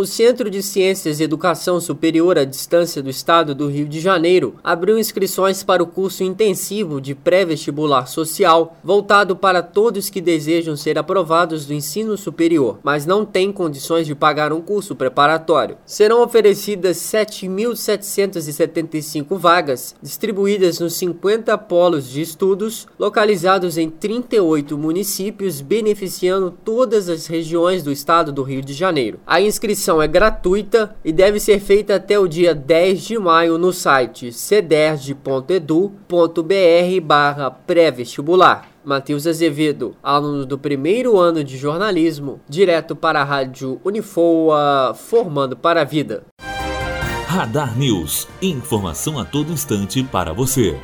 O Centro de Ciências e Educação Superior à Distância do Estado do Rio de Janeiro abriu inscrições para o curso intensivo de pré-vestibular social, voltado para todos que desejam ser aprovados do ensino superior, mas não têm condições de pagar um curso preparatório. Serão oferecidas 7.775 vagas, distribuídas nos 50 polos de estudos, localizados em 38 municípios, beneficiando todas as regiões do estado do Rio de Janeiro. A inscrição inscrição é gratuita e deve ser feita até o dia 10 de maio no site cederge.edu.br barra pré-vestibular. Matheus Azevedo, aluno do primeiro ano de jornalismo, direto para a rádio Unifoa, formando para a vida. Radar News, informação a todo instante para você.